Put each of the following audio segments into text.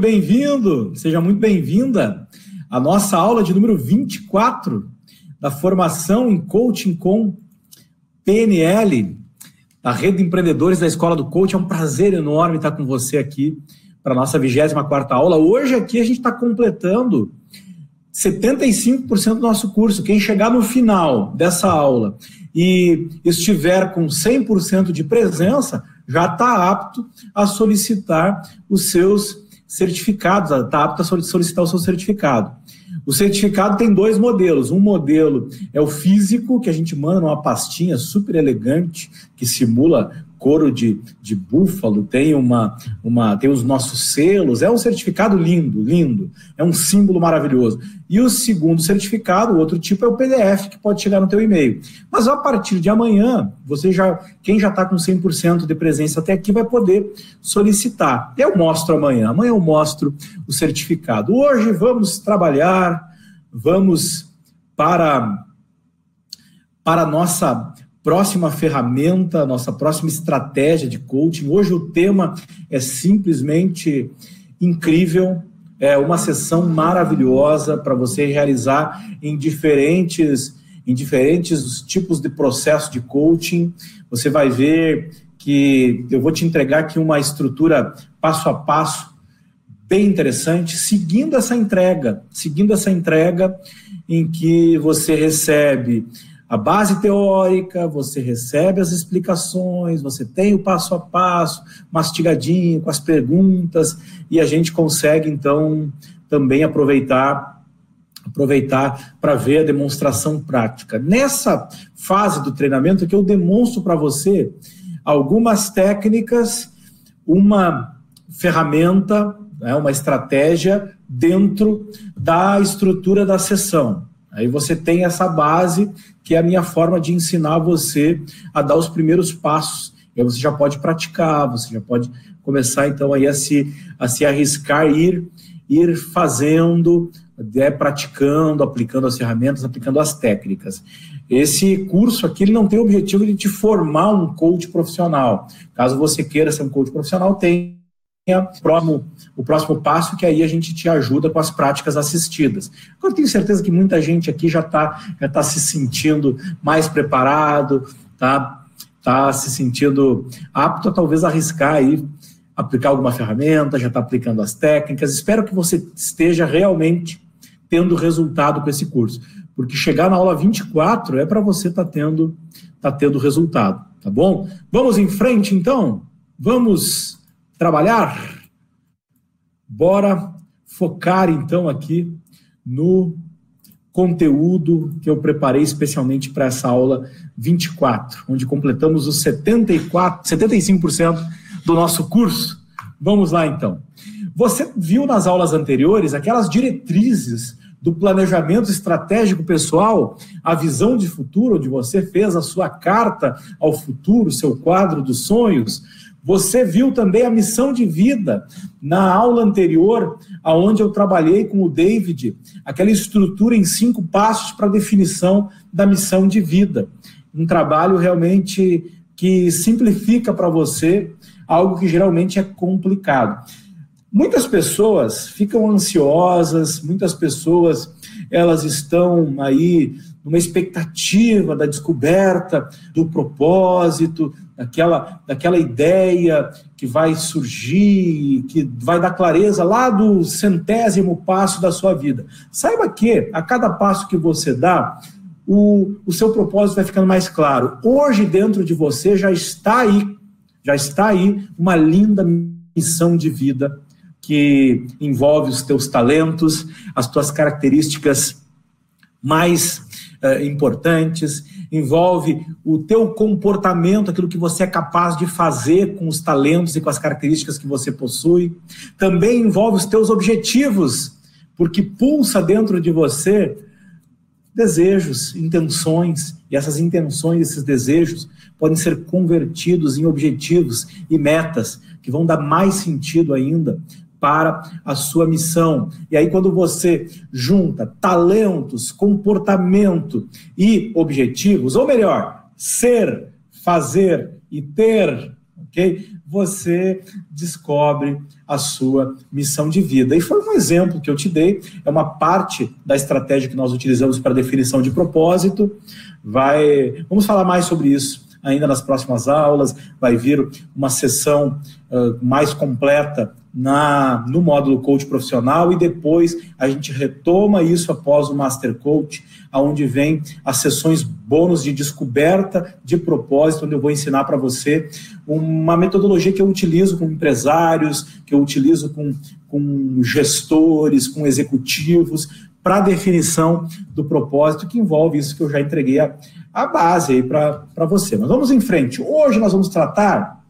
bem-vindo, seja muito bem-vinda à nossa aula de número 24 da formação em coaching com PNL, da Rede de Empreendedores da Escola do Coach. É um prazer enorme estar com você aqui para a nossa 24 aula. Hoje aqui a gente está completando 75% do nosso curso. Quem chegar no final dessa aula e estiver com 100% de presença, já está apto a solicitar os seus certificados, está apto a solicitar o seu certificado. O certificado tem dois modelos. Um modelo é o físico, que a gente manda numa pastinha super elegante, que simula couro de, de búfalo, tem uma, uma tem os nossos selos, é um certificado lindo, lindo, é um símbolo maravilhoso. E o segundo certificado, o outro tipo é o PDF que pode chegar no teu e-mail. Mas a partir de amanhã, você já, quem já está com 100% de presença até aqui vai poder solicitar. Eu mostro amanhã, amanhã eu mostro o certificado. Hoje vamos trabalhar, vamos para para a nossa próxima ferramenta, nossa próxima estratégia de coaching. Hoje o tema é simplesmente incrível, é uma sessão maravilhosa para você realizar em diferentes em diferentes tipos de processo de coaching. Você vai ver que eu vou te entregar aqui uma estrutura passo a passo bem interessante, seguindo essa entrega, seguindo essa entrega em que você recebe a base teórica, você recebe as explicações, você tem o passo a passo, mastigadinho, com as perguntas, e a gente consegue, então, também aproveitar aproveitar para ver a demonstração prática. Nessa fase do treinamento que eu demonstro para você algumas técnicas, uma ferramenta, né, uma estratégia dentro da estrutura da sessão. Aí você tem essa base, que é a minha forma de ensinar você a dar os primeiros passos. E aí você já pode praticar, você já pode começar então aí a se, a se arriscar, ir, ir fazendo, né, praticando, aplicando as ferramentas, aplicando as técnicas. Esse curso aqui ele não tem o objetivo de te formar um coach profissional. Caso você queira ser um coach profissional, tem o próximo, passo, que aí a gente te ajuda com as práticas assistidas. Eu tenho certeza que muita gente aqui já está já tá se sentindo mais preparado, tá, tá se sentindo apto a talvez arriscar aí, aplicar alguma ferramenta, já está aplicando as técnicas. Espero que você esteja realmente tendo resultado com esse curso, porque chegar na aula 24 é para você estar tá tendo, tá tendo resultado, tá bom? Vamos em frente, então? Vamos trabalhar? Bora focar então aqui no conteúdo que eu preparei especialmente para essa aula 24, onde completamos os 74, 75% do nosso curso. Vamos lá então. Você viu nas aulas anteriores aquelas diretrizes do planejamento estratégico pessoal, a visão de futuro, onde você fez a sua carta ao futuro, seu quadro dos sonhos, você viu também a missão de vida na aula anterior, aonde eu trabalhei com o David, aquela estrutura em cinco passos para a definição da missão de vida. Um trabalho realmente que simplifica para você algo que geralmente é complicado. Muitas pessoas ficam ansiosas, muitas pessoas elas estão aí numa expectativa da descoberta do propósito, daquela, daquela ideia que vai surgir, que vai dar clareza lá do centésimo passo da sua vida. Saiba que a cada passo que você dá, o, o seu propósito vai ficando mais claro. Hoje, dentro de você, já está aí, já está aí uma linda missão de vida que envolve os teus talentos, as tuas características mais uh, importantes, envolve o teu comportamento, aquilo que você é capaz de fazer com os talentos e com as características que você possui. Também envolve os teus objetivos, porque pulsa dentro de você desejos, intenções, e essas intenções, esses desejos podem ser convertidos em objetivos e metas que vão dar mais sentido ainda para a sua missão. E aí, quando você junta talentos, comportamento e objetivos, ou melhor, ser, fazer e ter, ok? Você descobre a sua missão de vida. E foi um exemplo que eu te dei, é uma parte da estratégia que nós utilizamos para definição de propósito. Vai, vamos falar mais sobre isso ainda nas próximas aulas, vai vir uma sessão uh, mais completa na, no módulo coach profissional e depois a gente retoma isso após o Master Coach, aonde vem as sessões bônus de descoberta de propósito, onde eu vou ensinar para você uma metodologia que eu utilizo com empresários, que eu utilizo com, com gestores, com executivos, para definição do propósito, que envolve isso que eu já entreguei a, a base aí para você. Mas vamos em frente. Hoje nós vamos tratar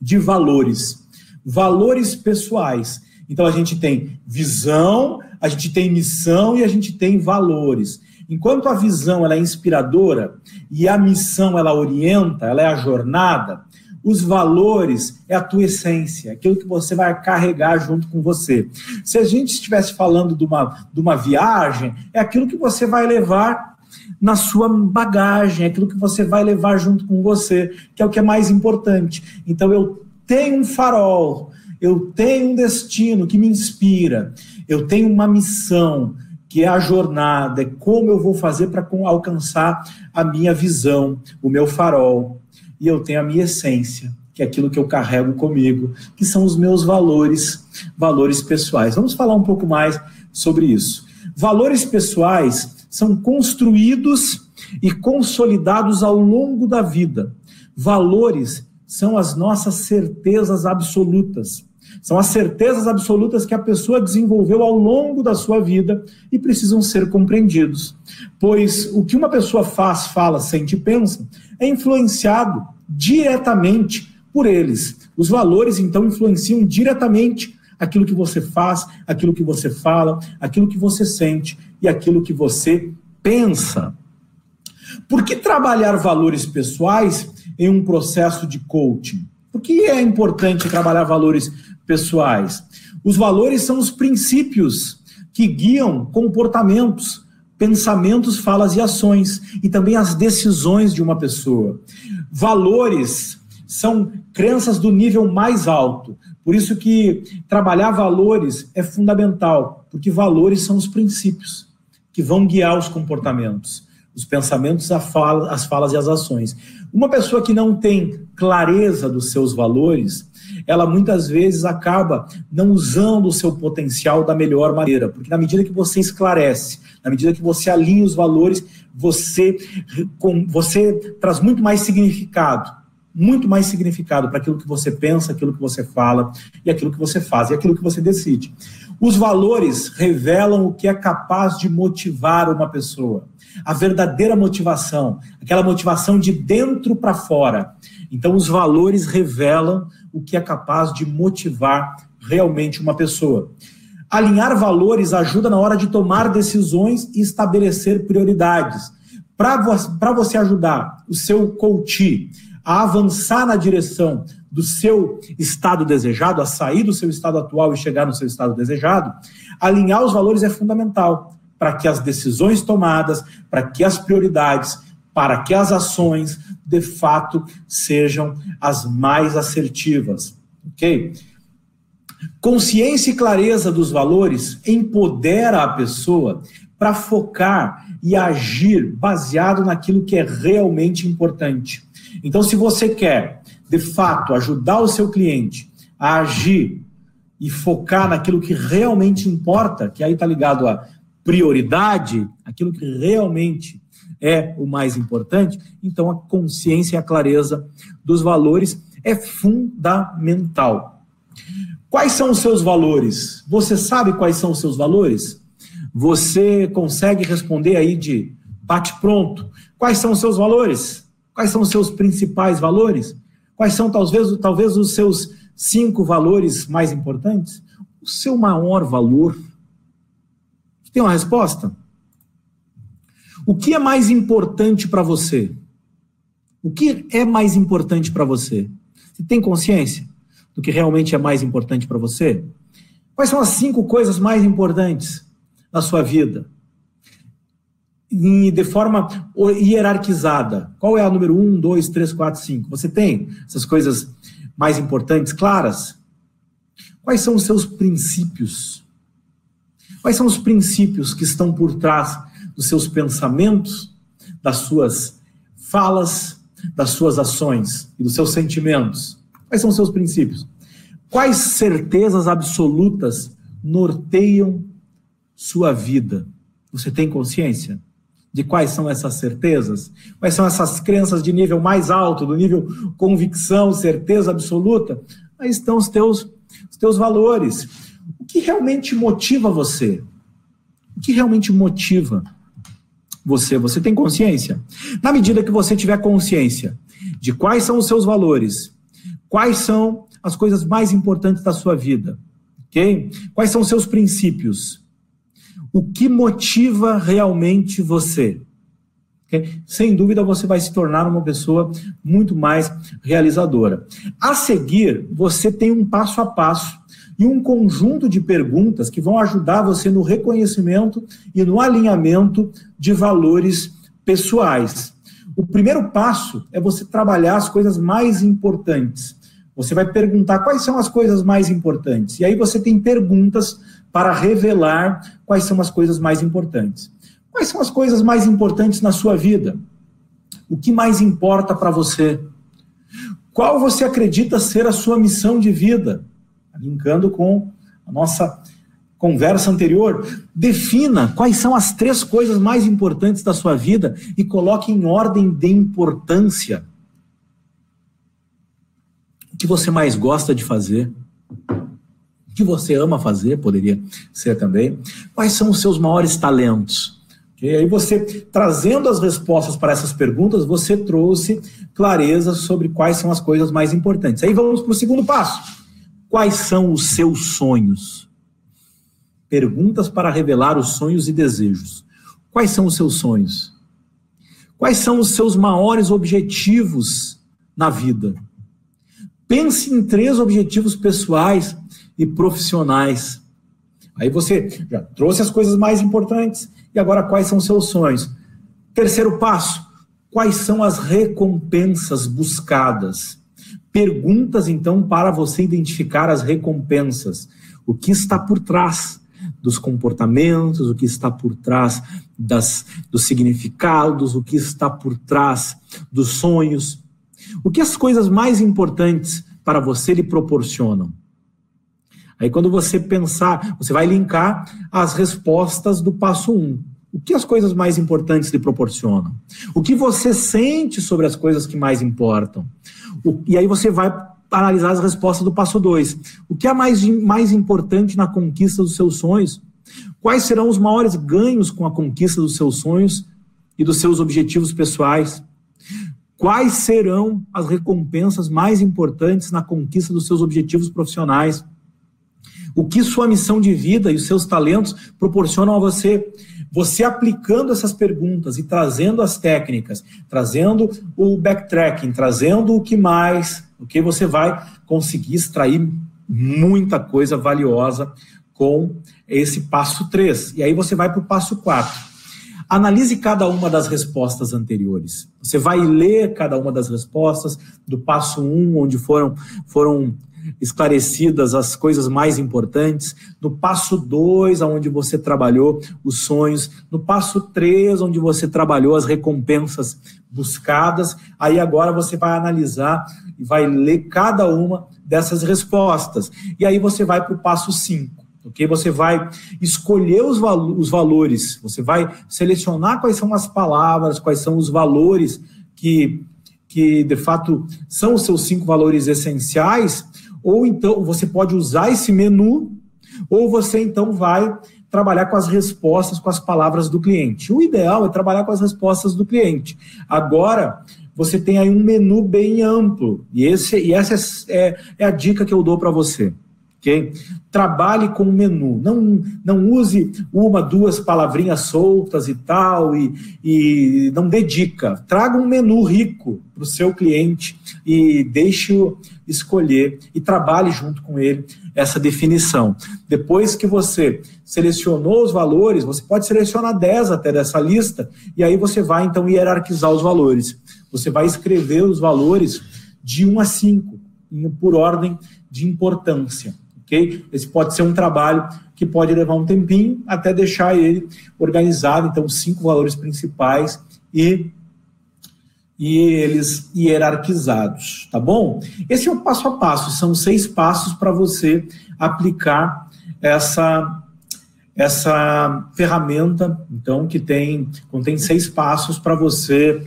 de valores valores pessoais. Então a gente tem visão, a gente tem missão e a gente tem valores. Enquanto a visão ela é inspiradora e a missão ela orienta, ela é a jornada, os valores é a tua essência, aquilo que você vai carregar junto com você. Se a gente estivesse falando de uma, de uma viagem, é aquilo que você vai levar na sua bagagem, é aquilo que você vai levar junto com você, que é o que é mais importante. Então eu tenho um farol, eu tenho um destino que me inspira, eu tenho uma missão, que é a jornada, é como eu vou fazer para alcançar a minha visão, o meu farol. E eu tenho a minha essência, que é aquilo que eu carrego comigo, que são os meus valores, valores pessoais. Vamos falar um pouco mais sobre isso. Valores pessoais são construídos e consolidados ao longo da vida. Valores são as nossas certezas absolutas. São as certezas absolutas que a pessoa desenvolveu ao longo da sua vida e precisam ser compreendidos. Pois o que uma pessoa faz, fala, sente e pensa é influenciado diretamente por eles. Os valores, então, influenciam diretamente aquilo que você faz, aquilo que você fala, aquilo que você sente e aquilo que você pensa. Por que trabalhar valores pessoais em um processo de coaching? Por que é importante trabalhar valores pessoais? Os valores são os princípios que guiam comportamentos, pensamentos, falas e ações, e também as decisões de uma pessoa. Valores são crenças do nível mais alto. Por isso que trabalhar valores é fundamental, porque valores são os princípios que vão guiar os comportamentos os pensamentos, fala, as falas e as ações. Uma pessoa que não tem clareza dos seus valores, ela muitas vezes acaba não usando o seu potencial da melhor maneira, porque na medida que você esclarece, na medida que você alinha os valores, você, com, você traz muito mais significado, muito mais significado para aquilo que você pensa, aquilo que você fala e aquilo que você faz e aquilo que você decide. Os valores revelam o que é capaz de motivar uma pessoa a verdadeira motivação, aquela motivação de dentro para fora. Então, os valores revelam o que é capaz de motivar realmente uma pessoa. Alinhar valores ajuda na hora de tomar decisões e estabelecer prioridades. Para você ajudar o seu coach a avançar na direção do seu estado desejado, a sair do seu estado atual e chegar no seu estado desejado, alinhar os valores é fundamental para que as decisões tomadas, para que as prioridades, para que as ações, de fato, sejam as mais assertivas. Ok? Consciência e clareza dos valores empodera a pessoa para focar e agir baseado naquilo que é realmente importante. Então, se você quer, de fato, ajudar o seu cliente a agir e focar naquilo que realmente importa, que aí está ligado a prioridade, aquilo que realmente é o mais importante, então a consciência e a clareza dos valores é fundamental. Quais são os seus valores? Você sabe quais são os seus valores? Você consegue responder aí de bate pronto? Quais são os seus valores? Quais são os seus principais valores? Quais são talvez, talvez os seus cinco valores mais importantes? O seu maior valor tem uma resposta? O que é mais importante para você? O que é mais importante para você? Você tem consciência do que realmente é mais importante para você? Quais são as cinco coisas mais importantes na sua vida? E de forma hierarquizada. Qual é a número um, dois, três, quatro, cinco? Você tem essas coisas mais importantes claras? Quais são os seus princípios? Quais são os princípios que estão por trás dos seus pensamentos, das suas falas, das suas ações e dos seus sentimentos? Quais são os seus princípios? Quais certezas absolutas norteiam sua vida? Você tem consciência de quais são essas certezas? Quais são essas crenças de nível mais alto, do nível convicção, certeza absoluta? Aí estão os teus, os teus valores. Que realmente motiva você? O que realmente motiva você? Você tem consciência? Na medida que você tiver consciência de quais são os seus valores, quais são as coisas mais importantes da sua vida, ok? Quais são os seus princípios? o que motiva realmente você. Sem dúvida, você vai se tornar uma pessoa muito mais realizadora. A seguir, você tem um passo a passo e um conjunto de perguntas que vão ajudar você no reconhecimento e no alinhamento de valores pessoais. O primeiro passo é você trabalhar as coisas mais importantes. Você vai perguntar quais são as coisas mais importantes. E aí você tem perguntas para revelar quais são as coisas mais importantes. Quais são as coisas mais importantes na sua vida? O que mais importa para você? Qual você acredita ser a sua missão de vida? Linkando com a nossa conversa anterior, defina quais são as três coisas mais importantes da sua vida e coloque em ordem de importância. O que você mais gosta de fazer? que você ama fazer, poderia ser também. Quais são os seus maiores talentos? E aí você, trazendo as respostas para essas perguntas, você trouxe clareza sobre quais são as coisas mais importantes. Aí vamos para o segundo passo. Quais são os seus sonhos? Perguntas para revelar os sonhos e desejos. Quais são os seus sonhos? Quais são os seus maiores objetivos na vida? Pense em três objetivos pessoais e profissionais. Aí você já trouxe as coisas mais importantes e agora quais são os seus sonhos? Terceiro passo, quais são as recompensas buscadas? Perguntas então para você identificar as recompensas. O que está por trás dos comportamentos, o que está por trás das, dos significados, o que está por trás dos sonhos. O que as coisas mais importantes para você lhe proporcionam? Aí quando você pensar, você vai linkar as respostas do passo 1. Um. O que as coisas mais importantes lhe proporcionam? O que você sente sobre as coisas que mais importam? O, e aí você vai analisar as respostas do passo 2. O que é mais, mais importante na conquista dos seus sonhos? Quais serão os maiores ganhos com a conquista dos seus sonhos e dos seus objetivos pessoais? Quais serão as recompensas mais importantes na conquista dos seus objetivos profissionais? O que sua missão de vida e os seus talentos proporcionam a você. Você aplicando essas perguntas e trazendo as técnicas, trazendo o backtracking, trazendo o que mais, o que você vai conseguir extrair muita coisa valiosa com esse passo 3. E aí você vai para o passo 4. Analise cada uma das respostas anteriores. Você vai ler cada uma das respostas do passo 1, onde foram, foram esclarecidas as coisas mais importantes. No passo 2, onde você trabalhou os sonhos. No passo 3, onde você trabalhou as recompensas buscadas. Aí agora você vai analisar e vai ler cada uma dessas respostas. E aí você vai para o passo 5. Ok? Você vai escolher os, os valores, você vai selecionar quais são as palavras, quais são os valores que, que de fato são os seus cinco valores essenciais ou então você pode usar esse menu, ou você então vai trabalhar com as respostas, com as palavras do cliente. O ideal é trabalhar com as respostas do cliente. Agora, você tem aí um menu bem amplo, e, esse, e essa é, é, é a dica que eu dou para você. Okay? Trabalhe com o menu, não, não use uma, duas palavrinhas soltas e tal, e, e não dedica. Traga um menu rico para o seu cliente e deixe-o escolher e trabalhe junto com ele essa definição. Depois que você selecionou os valores, você pode selecionar 10 até dessa lista, e aí você vai então hierarquizar os valores. Você vai escrever os valores de 1 a 5 por ordem de importância. Esse pode ser um trabalho que pode levar um tempinho até deixar ele organizado. Então, cinco valores principais e, e eles hierarquizados, tá bom? Esse é o passo a passo, são seis passos para você aplicar essa, essa ferramenta, então, que tem, contém seis passos para você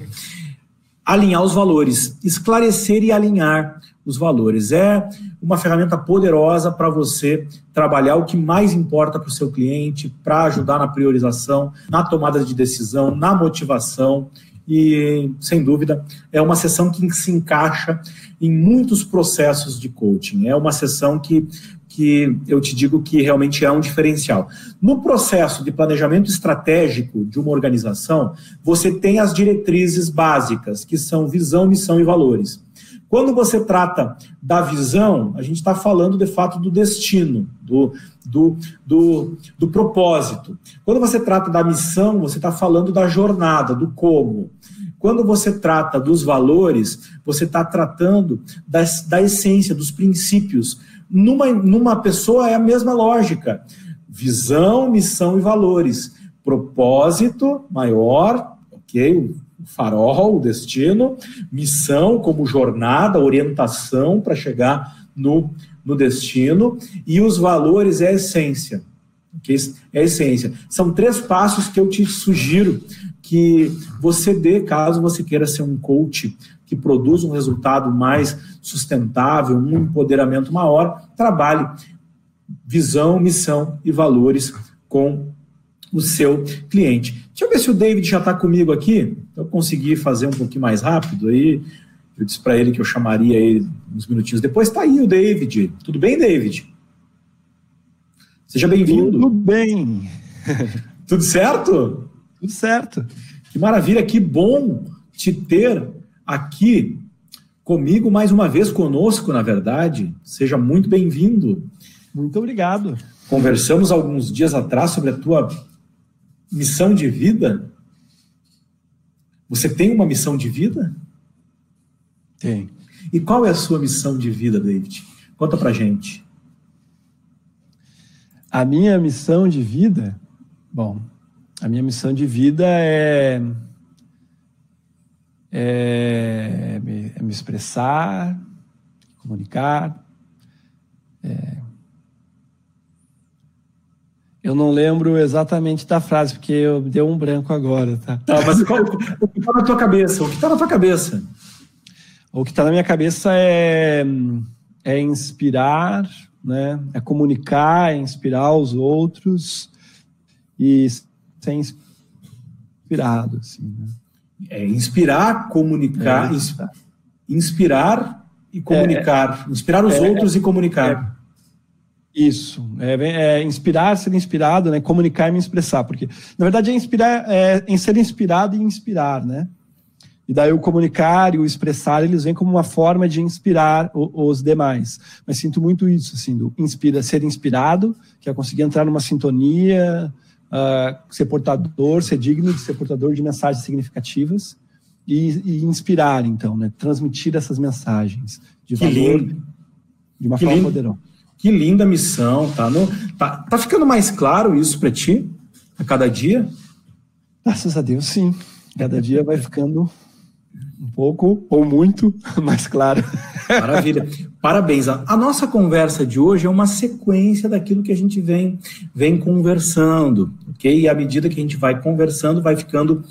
alinhar os valores, esclarecer e alinhar os valores. É uma ferramenta poderosa para você trabalhar o que mais importa para o seu cliente, para ajudar na priorização, na tomada de decisão, na motivação. E, sem dúvida, é uma sessão que se encaixa em muitos processos de coaching. É uma sessão que, que eu te digo que realmente é um diferencial. No processo de planejamento estratégico de uma organização, você tem as diretrizes básicas, que são visão, missão e valores. Quando você trata da visão, a gente está falando de fato do destino, do, do, do, do propósito. Quando você trata da missão, você está falando da jornada, do como. Quando você trata dos valores, você está tratando da, da essência, dos princípios. Numa, numa pessoa é a mesma lógica: visão, missão e valores. Propósito maior, ok? Farol, o destino, missão como jornada, orientação para chegar no, no destino, e os valores é a essência. Okay? É a essência. São três passos que eu te sugiro que você dê, caso você queira ser um coach que produz um resultado mais sustentável, um empoderamento maior, trabalhe visão, missão e valores com o seu cliente. Deixa eu ver se o David já está comigo aqui. Eu consegui fazer um pouquinho mais rápido aí. Eu disse para ele que eu chamaria ele uns minutinhos depois. Está aí o David. Tudo bem, David? Seja bem-vindo. Tudo bem. Tudo certo? Tudo certo. Que maravilha, que bom te ter aqui comigo mais uma vez, conosco, na verdade. Seja muito bem-vindo. Muito obrigado. Conversamos alguns dias atrás sobre a tua missão de vida? Você tem uma missão de vida? Tem. E qual é a sua missão de vida, David? Conta pra gente. A minha missão de vida, bom, a minha missão de vida é, é, me, é me expressar, comunicar, é, eu não lembro exatamente da frase, porque eu deu um branco agora, tá? Tá, mas qual, o que está na tua cabeça? O que está na tua cabeça? O que está na minha cabeça é, é inspirar, né? É comunicar, é inspirar os outros e ser inspirado, assim, né? É inspirar, comunicar, é, inspirar, inspirar e comunicar. É, inspirar os é, outros e comunicar. Isso, é, é, inspirar, ser inspirado, né? Comunicar e me expressar, porque na verdade é inspirar, é, em ser inspirado e inspirar, né? E daí o comunicar e o expressar, eles vêm como uma forma de inspirar o, os demais. Mas sinto muito isso, assim, do inspira, ser inspirado, que é conseguir entrar numa sintonia, uh, ser portador, ser digno de ser portador de mensagens significativas e, e inspirar, então, né? Transmitir essas mensagens de que valor lindo. de uma que forma lindo. poderosa. Que linda missão, tá? No, tá, tá ficando mais claro isso para ti a cada dia? Graças a Deus, sim. Cada dia vai ficando um pouco ou muito mais claro. Maravilha. Parabéns. A nossa conversa de hoje é uma sequência daquilo que a gente vem, vem conversando, ok? E à medida que a gente vai conversando, vai ficando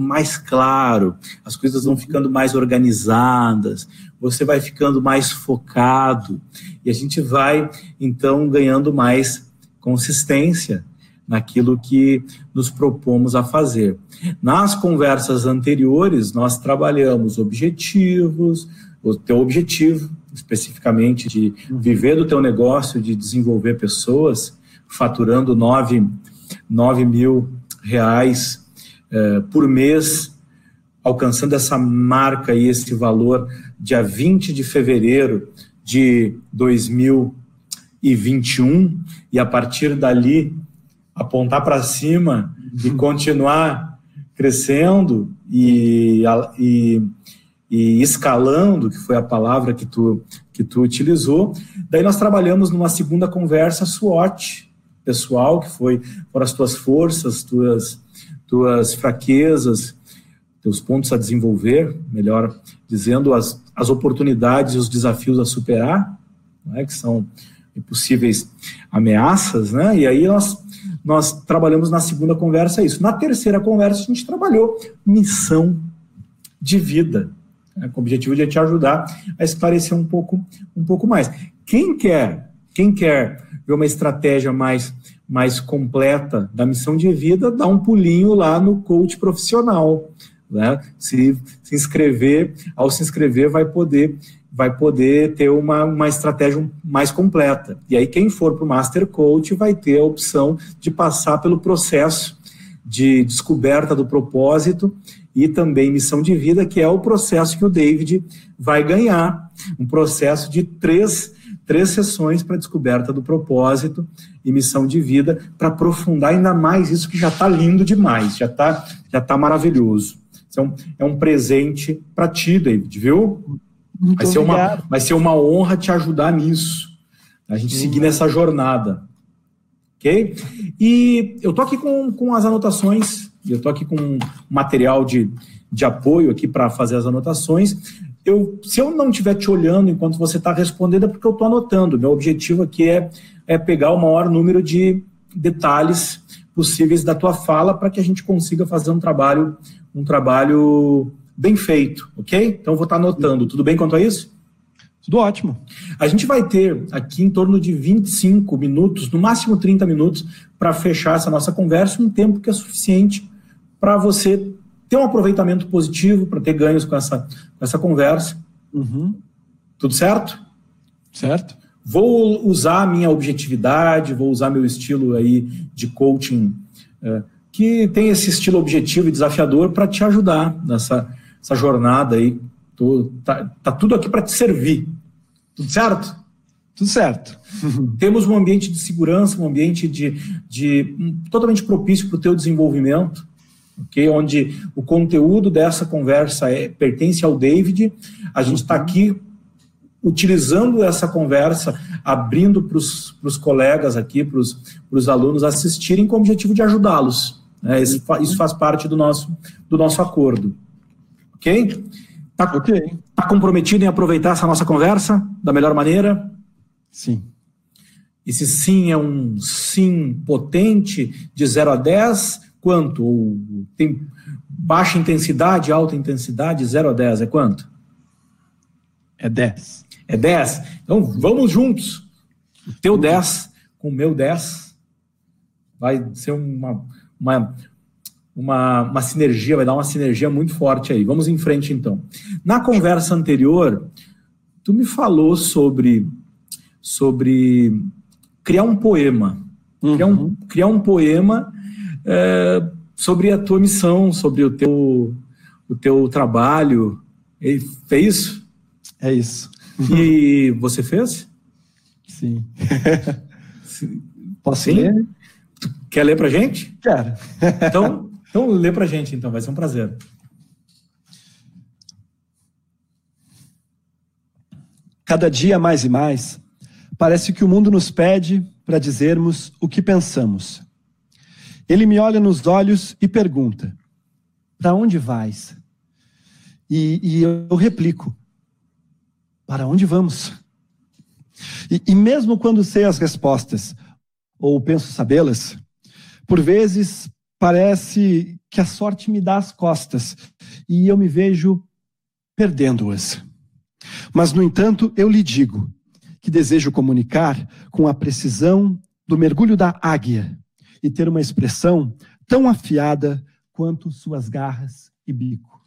mais claro, as coisas vão ficando mais organizadas, você vai ficando mais focado e a gente vai então ganhando mais consistência naquilo que nos propomos a fazer. Nas conversas anteriores, nós trabalhamos objetivos, o teu objetivo especificamente de viver do teu negócio, de desenvolver pessoas, faturando 9, 9 mil reais eh, por mês, alcançando essa marca e esse valor dia 20 de fevereiro de 2021, e a partir dali apontar para cima e uhum. continuar crescendo e, e, e escalando, que foi a palavra que tu, que tu utilizou. Daí nós trabalhamos numa segunda conversa SWOT pessoal, que foi foram as tuas forças, tuas, tuas fraquezas, teus pontos a desenvolver, melhor dizendo, as, as oportunidades e os desafios a superar, né, que são possíveis ameaças, né? E aí nós nós trabalhamos na segunda conversa isso. Na terceira conversa a gente trabalhou missão de vida, né, com o objetivo de te ajudar a esclarecer um pouco um pouco mais. Quem quer quem quer ver uma estratégia mais mais completa da missão de vida, dá um pulinho lá no coach profissional. Né? Se, se inscrever, ao se inscrever, vai poder vai poder ter uma, uma estratégia mais completa. E aí, quem for para o Master Coach vai ter a opção de passar pelo processo de descoberta do propósito e também missão de vida, que é o processo que o David vai ganhar. Um processo de três, três sessões para descoberta do propósito e missão de vida, para aprofundar ainda mais isso que já está lindo demais, já está já tá maravilhoso. Então, é um presente para ti, David, viu? vai ser, uma, vai ser uma honra te ajudar nisso. A gente seguir uhum. nessa jornada. Ok? E eu tô aqui com, com as anotações, eu tô aqui com material de, de apoio aqui para fazer as anotações. Eu, se eu não estiver te olhando enquanto você está respondendo, é porque eu estou anotando. Meu objetivo aqui é, é pegar o maior número de detalhes possíveis da tua fala para que a gente consiga fazer um trabalho, um trabalho bem feito, ok? Então vou estar anotando. Tudo bem quanto a isso? Tudo ótimo. A gente vai ter aqui em torno de 25 minutos, no máximo 30 minutos, para fechar essa nossa conversa, um tempo que é suficiente para você ter um aproveitamento positivo, para ter ganhos com essa, com essa conversa. Uhum. Tudo certo? Certo. Vou usar a minha objetividade, vou usar meu estilo aí de coaching, é, que tem esse estilo objetivo e desafiador para te ajudar nessa essa jornada aí. Tô, tá, tá tudo aqui para te servir. Tudo certo? Tudo certo. Temos um ambiente de segurança, um ambiente de, de um, totalmente propício para o teu desenvolvimento, onde o conteúdo dessa conversa é, pertence ao David. A gente está aqui utilizando essa conversa, abrindo para os colegas aqui, para os alunos assistirem com o objetivo de ajudá-los. Né? Isso, isso faz parte do nosso, do nosso acordo. Ok? Está okay. Tá comprometido em aproveitar essa nossa conversa da melhor maneira? Sim. Esse sim é um sim potente de 0 a 10? Quanto? Ou tem baixa intensidade, alta intensidade, 0 a 10 é quanto? É 10. É 10? Então vamos juntos. O teu 10 com o meu 10 vai ser uma, uma, uma, uma sinergia, vai dar uma sinergia muito forte aí. Vamos em frente então. Na conversa anterior, tu me falou sobre, sobre criar um poema. Uhum. Criar, um, criar um poema é, sobre a tua missão, sobre o teu, o teu trabalho. E fez isso? É isso. E você fez? Sim. Posso Sim? ler? Tu quer ler pra gente? Quero. Então, então, lê para a gente, então, vai ser um prazer. Cada dia mais e mais, parece que o mundo nos pede para dizermos o que pensamos. Ele me olha nos olhos e pergunta: Para onde vais? E, e, eu replico: Para onde vamos? E, e mesmo quando sei as respostas, ou penso sabê-las, por vezes parece que a sorte me dá as costas e eu me vejo perdendo-as. Mas, no entanto, eu lhe digo que desejo comunicar com a precisão do mergulho da águia e ter uma expressão tão afiada quanto suas garras e bico.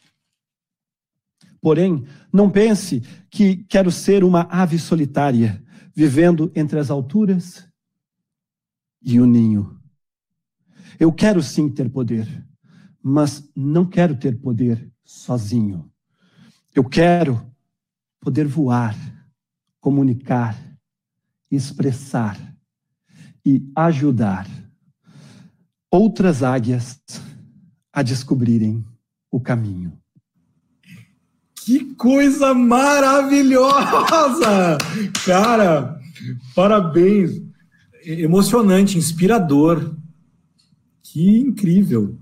Porém, não pense que quero ser uma ave solitária, vivendo entre as alturas e o ninho. Eu quero sim ter poder, mas não quero ter poder sozinho. Eu quero poder voar, comunicar, expressar e ajudar outras águias a descobrirem o caminho. Que coisa maravilhosa! Cara, parabéns. Emocionante, inspirador. Que incrível.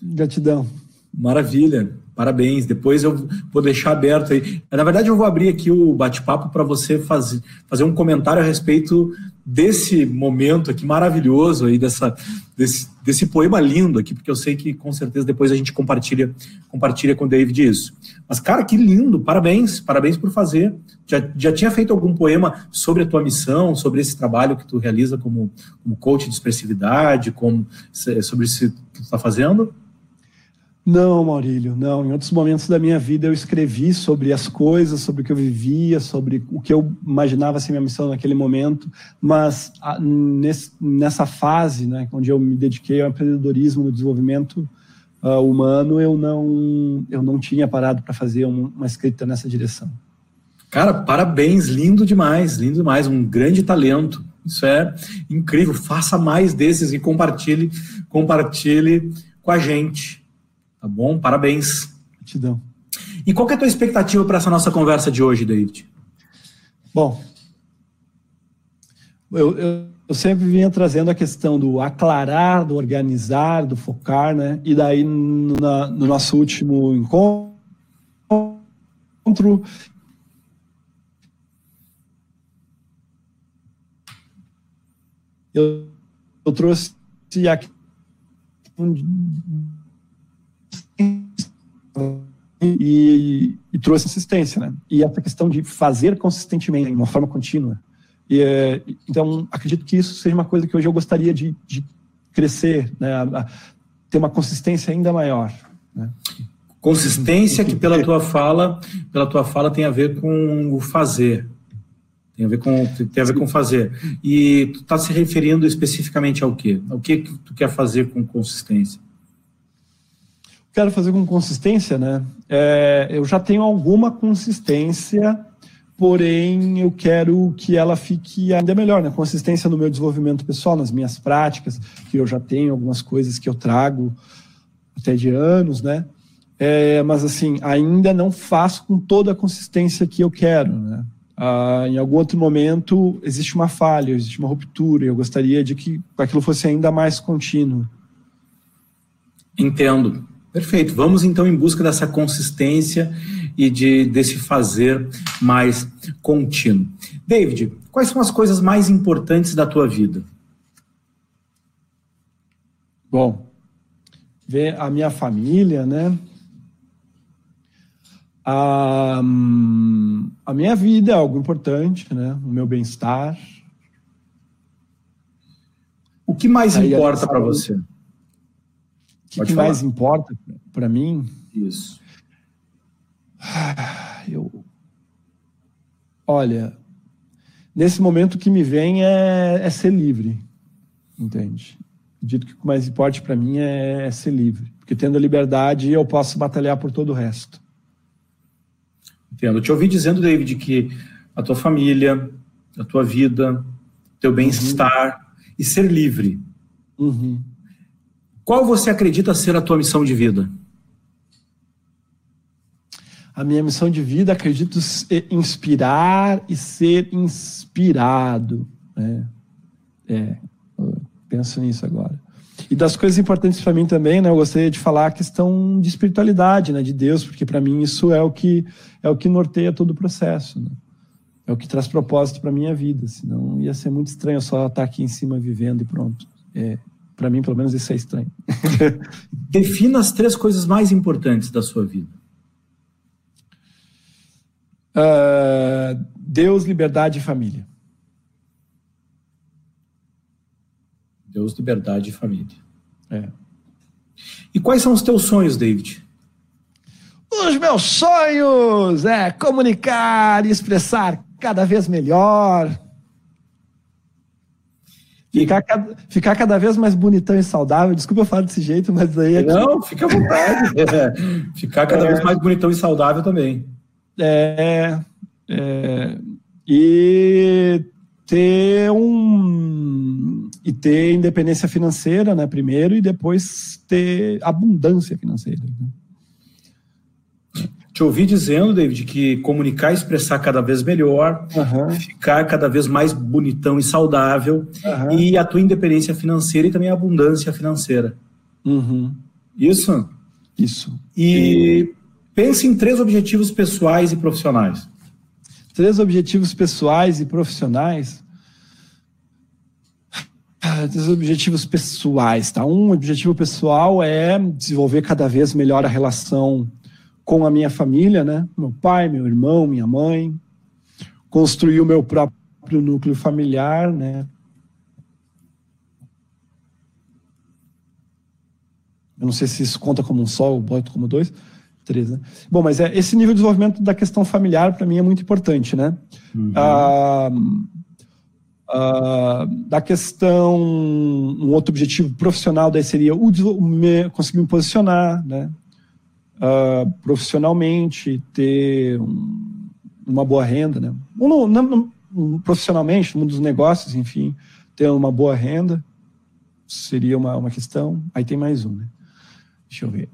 Gratidão. Maravilha. Parabéns. Depois eu vou deixar aberto aí. Na verdade, eu vou abrir aqui o bate-papo para você fazer, fazer um comentário a respeito desse momento aqui maravilhoso aí, dessa, desse, desse poema lindo aqui, porque eu sei que com certeza depois a gente compartilha, compartilha com o David isso. Mas, cara, que lindo, parabéns, parabéns por fazer. Já, já tinha feito algum poema sobre a tua missão, sobre esse trabalho que tu realiza como, como coach de expressividade, como, sobre isso que tu está fazendo? Não, Maurílio, não. Em outros momentos da minha vida eu escrevi sobre as coisas, sobre o que eu vivia, sobre o que eu imaginava ser minha missão naquele momento, mas a, nesse, nessa fase, né, onde eu me dediquei ao empreendedorismo, no desenvolvimento uh, humano, eu não, eu não tinha parado para fazer um, uma escrita nessa direção. Cara, parabéns, lindo demais, lindo demais, um grande talento. Isso é incrível. Faça mais desses e compartilhe, compartilhe com a gente. Tá bom? Parabéns. Gratidão. E qual é a tua expectativa para essa nossa conversa de hoje, David? Bom, eu, eu, eu, sempre vinha trazendo a questão do aclarar, do organizar, do focar, né? E daí, no, na, no nosso último encontro, eu, eu trouxe aqui e, e, trouxe assistência, né? E essa questão de fazer consistentemente, de uma forma contínua. E, é, então, acredito que isso seja uma coisa que hoje eu gostaria de, de crescer, né? A, a ter uma consistência ainda maior. Né? Consistência que pela tua fala, pela tua fala tem a ver com o fazer. Tem a ver com tem a ver com fazer. E tu está se referindo especificamente ao quê? O que, que tu quer fazer com consistência? Quero fazer com consistência, né? É, eu já tenho alguma consistência, porém eu quero que ela fique ainda melhor, né? Consistência no meu desenvolvimento pessoal, nas minhas práticas, que eu já tenho algumas coisas que eu trago até de anos, né? É, mas assim, ainda não faço com toda a consistência que eu quero, né? Ah, em algum outro momento existe uma falha, existe uma ruptura, e eu gostaria de que aquilo fosse ainda mais contínuo. Entendo. Perfeito. Vamos então em busca dessa consistência e de desse fazer mais contínuo. David, quais são as coisas mais importantes da tua vida? Bom, ver a minha família, né? A, a minha vida é algo importante, né? O meu bem-estar. O que mais Aí importa para você? O que, mais importa para mim? Isso. Eu. Olha, nesse momento o que me vem é, é ser livre, entende? Dito que o que mais importa para mim é, é ser livre, porque tendo a liberdade eu posso batalhar por todo o resto. Entendo. Eu te ouvi dizendo, David, que a tua família, a tua vida, teu bem-estar uhum. e ser livre. Uhum. Qual você acredita ser a tua missão de vida? A minha missão de vida, acredito, inspirar e ser inspirado. Né? É, penso nisso agora. E das coisas importantes para mim também, né, eu gostaria de falar a questão de espiritualidade, né, de Deus, porque para mim isso é o que é o que norteia todo o processo, né? É o que traz propósito para minha vida, senão ia ser muito estranho só estar aqui em cima vivendo e pronto. É, para mim, pelo menos, isso é estranho. Defina as três coisas mais importantes da sua vida. Uh, Deus, liberdade e família. Deus, liberdade e família. É. E quais são os teus sonhos, David? Os meus sonhos é comunicar e expressar cada vez melhor, Ficar, cada, ficar cada vez mais bonitão e saudável. Desculpa eu falar desse jeito, mas aí. É Não, fica à vontade. é, ficar cada é, vez mais bonitão e saudável também. É. é e ter um. E ter independência financeira, né, primeiro, e depois ter abundância financeira. Né? Te ouvi dizendo, David, que comunicar e expressar cada vez melhor, uhum. ficar cada vez mais bonitão e saudável, uhum. e a tua independência financeira e também a abundância financeira. Uhum. Isso? Isso. E pense em três objetivos pessoais e profissionais. Três objetivos pessoais e profissionais? Ah, três objetivos pessoais, tá? Um objetivo pessoal é desenvolver cada vez melhor a relação com a minha família, né? Meu pai, meu irmão, minha mãe, construir o meu próprio núcleo familiar, né? Eu não sei se isso conta como um só ou boto como dois, três, né? Bom, mas é, esse nível de desenvolvimento da questão familiar para mim é muito importante, né? Uhum. Ah, ah, da questão, um outro objetivo profissional daí seria o, me, conseguir me posicionar, né? Uh, profissionalmente, ter um, uma boa renda, né? Um, não, um, profissionalmente, um dos negócios, enfim, ter uma boa renda seria uma, uma questão. Aí tem mais um, né? Deixa eu ver.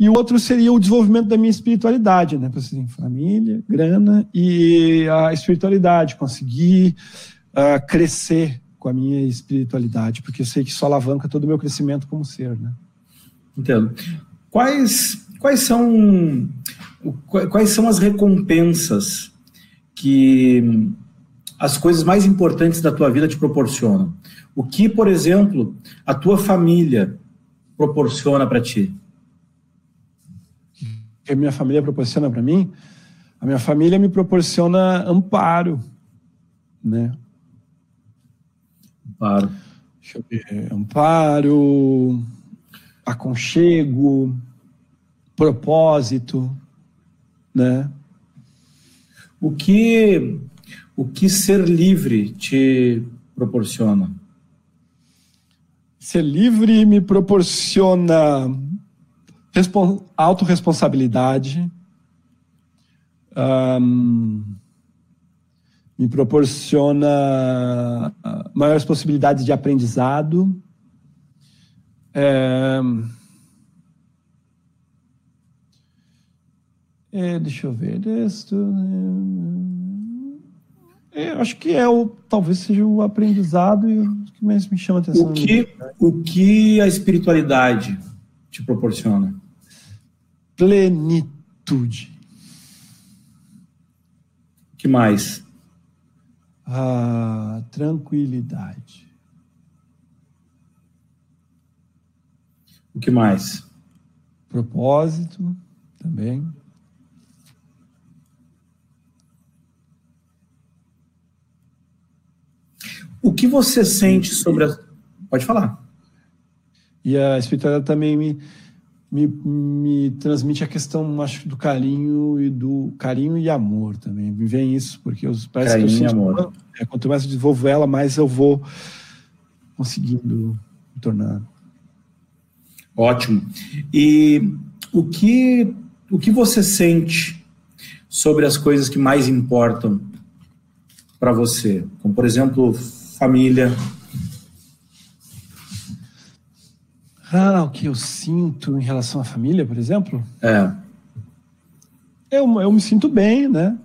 E o outro seria o desenvolvimento da minha espiritualidade, né? Assim, família, grana e a espiritualidade, conseguir uh, crescer com a minha espiritualidade, porque eu sei que isso alavanca todo o meu crescimento como ser, né? Entendo. Quais, quais são quais são as recompensas que as coisas mais importantes da tua vida te proporcionam? O que, por exemplo, a tua família proporciona para ti? Que a minha família proporciona para mim? A minha família me proporciona amparo, né? Amparo. Deixa eu ver. Amparo, aconchego, propósito, né? O que o que ser livre te proporciona? Ser livre me proporciona autorresponsabilidade, um, me proporciona maiores possibilidades de aprendizado. É, é, deixa eu ver. Isso, é, acho que é o, talvez seja o aprendizado e o que mais me chama a atenção. O que, o que a espiritualidade te proporciona? Plenitude. O que mais? A tranquilidade. O que mais? Propósito também. O que você sente sobre a. Pode falar. E a espiritualidade também me, me, me transmite a questão, acho, do carinho e do carinho e amor também. Me vem isso, porque eu, parece carinho que eu sinto, e amor. É, quanto mais eu desenvolvo ela, mais eu vou conseguindo me tornar. Ótimo. E o que, o que você sente sobre as coisas que mais importam para você? Como, por exemplo, família. Ah, o que eu sinto em relação à família, por exemplo? É. Eu, eu me sinto bem, né?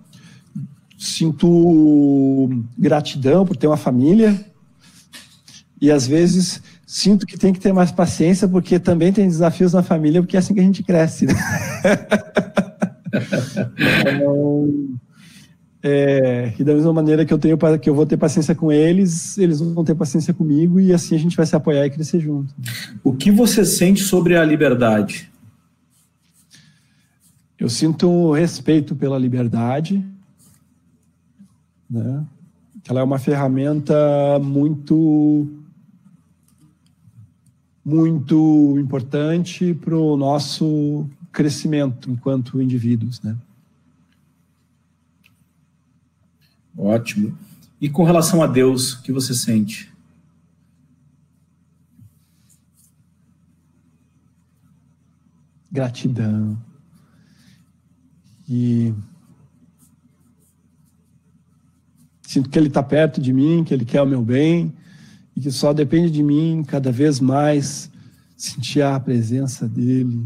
Sinto gratidão por ter uma família. E às vezes sinto que tem que ter mais paciência, porque também tem desafios na família, porque é assim que a gente cresce. Né? então, é, e da mesma maneira que eu tenho que eu vou ter paciência com eles, eles vão ter paciência comigo e assim a gente vai se apoiar e crescer junto. O que você sente sobre a liberdade? Eu sinto respeito pela liberdade, né? Ela é uma ferramenta muito muito importante para o nosso crescimento enquanto indivíduos, né? Ótimo. E com relação a Deus, o que você sente? Gratidão. E sinto que Ele está perto de mim, que Ele quer o meu bem e que só depende de mim cada vez mais sentir a presença dEle.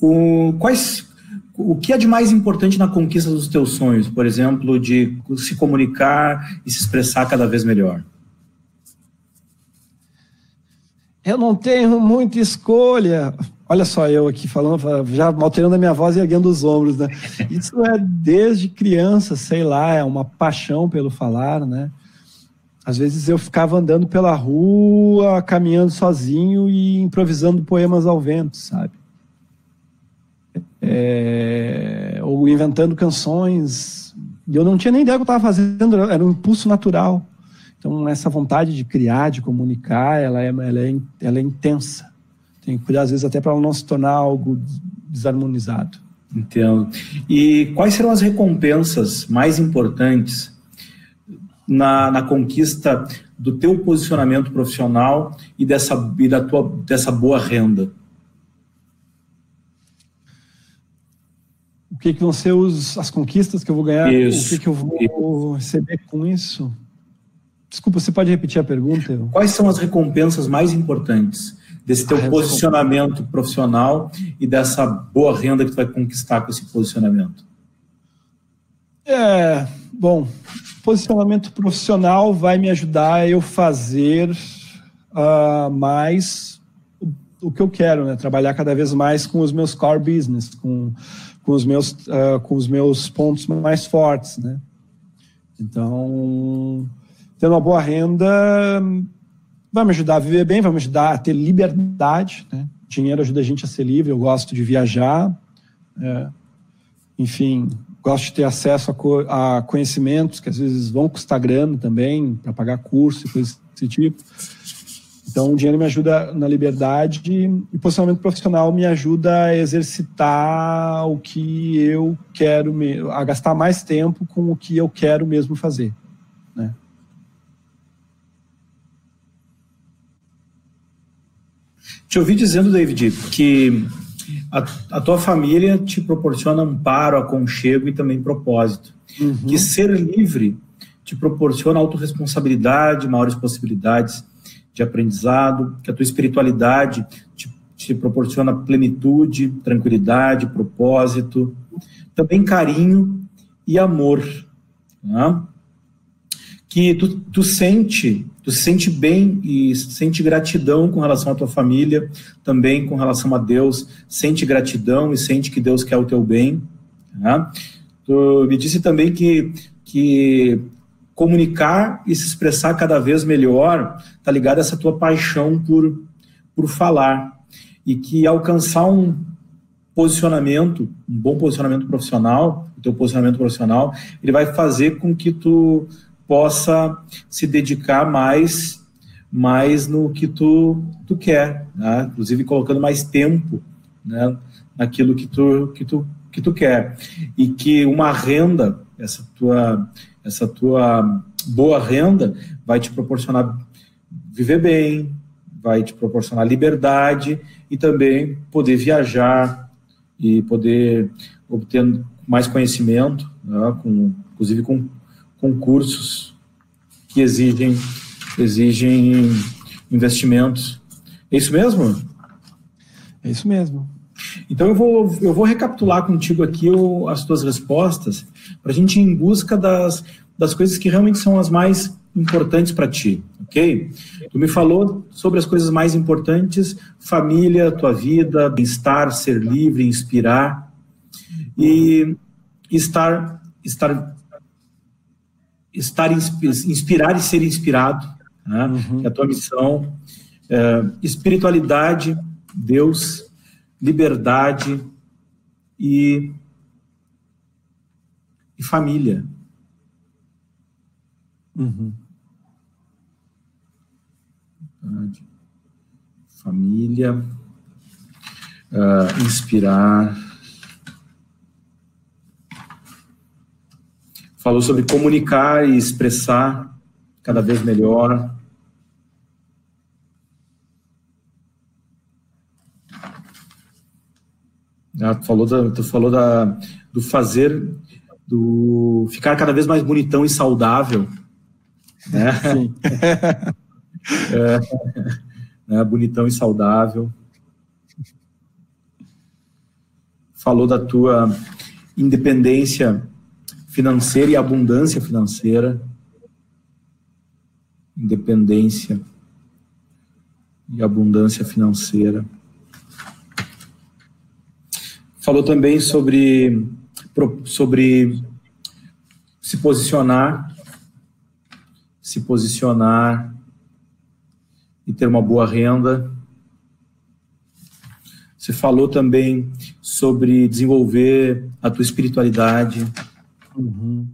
O, quais, o que é de mais importante na conquista dos teus sonhos? Por exemplo, de se comunicar e se expressar cada vez melhor. Eu não tenho muita escolha. Olha só eu aqui falando, já alterando a minha voz e erguendo os ombros, né? Isso é desde criança, sei lá, é uma paixão pelo falar, né? Às vezes eu ficava andando pela rua, caminhando sozinho e improvisando poemas ao vento, sabe? É... ou inventando canções. E eu não tinha nem ideia do que eu estava fazendo, era um impulso natural. Então, essa vontade de criar, de comunicar, ela é, ela é, ela é intensa. Tem que cuidar, às vezes, até para não se tornar algo desarmonizado. Entendo. E quais serão as recompensas mais importantes na, na conquista do teu posicionamento profissional e dessa, e da tua, dessa boa renda? O que, que vão ser os, as conquistas que eu vou ganhar? Isso. O que, que eu vou receber com isso? Desculpa, você pode repetir a pergunta? Quais são as recompensas mais importantes desse teu posicionamento profissional e dessa boa renda que tu vai conquistar com esse posicionamento? É, bom, posicionamento profissional vai me ajudar eu fazer uh, mais o, o, que eu quero, né? Trabalhar cada vez mais com os meus core business, com, com, os, meus, uh, com os meus pontos mais fortes, né? Então, tendo uma boa renda, vai me ajudar a viver bem, vai me ajudar a ter liberdade. Né? Dinheiro ajuda a gente a ser livre, eu gosto de viajar. É, enfim, gosto de ter acesso a, co a, conhecimentos que às vezes vão custar grana também, para pagar curso e coisas desse tipo. Então, o dinheiro me ajuda na liberdade e posicionamento profissional me ajuda a exercitar o que eu quero, a gastar mais tempo com o que eu quero mesmo fazer. Né? Te ouvi dizendo, David, que a, a, tua família te proporciona amparo, aconchego e também propósito. Uhum. Que ser livre te proporciona autorresponsabilidade, maiores possibilidades de aprendizado, que a tua espiritualidade te, te proporciona plenitude, tranquilidade, propósito, também carinho e amor. Né? Que tu, tu sente tu se sente bem e sente gratidão com relação à tua família, também com relação a Deus, sente gratidão e sente que Deus quer o teu bem. Né? Tu me disse também que, que comunicar e se expressar cada vez melhor está ligado a essa tua paixão por, por falar e que alcançar um posicionamento, um bom posicionamento profissional, o teu posicionamento profissional, ele vai fazer com que tu possa se dedicar mais mais no que tu, tu quer, né? inclusive colocando mais tempo né? naquilo que tu, que, tu, que tu quer. E que uma renda, essa tua, essa tua boa renda, vai te proporcionar viver bem, vai te proporcionar liberdade e também poder viajar e poder obter mais conhecimento, né? com, inclusive com concursos que exigem, exigem investimentos. É isso mesmo? É isso mesmo. Então eu vou, eu vou recapitular contigo aqui o, as tuas respostas para a gente ir em busca das, das coisas que realmente são as mais importantes para ti, ok? Tu me falou sobre as coisas mais importantes: família, tua vida, bem-estar, ser livre, inspirar e estar estar estar inspirar e ser inspirado, né? uhum. é a tua missão, é, espiritualidade, Deus, liberdade e, e família. Uhum. Família, uh, inspirar falou sobre comunicar e expressar cada vez melhor. Ah, tu falou, da, tu falou da, do fazer, do ficar cada vez mais bonitão e saudável. Né? Sim. é, né? Bonitão e saudável. falou da tua independência financeira e abundância financeira. Independência e abundância financeira. Falou também sobre, sobre se posicionar, se posicionar e ter uma boa renda. Você falou também sobre desenvolver a tua espiritualidade uhum.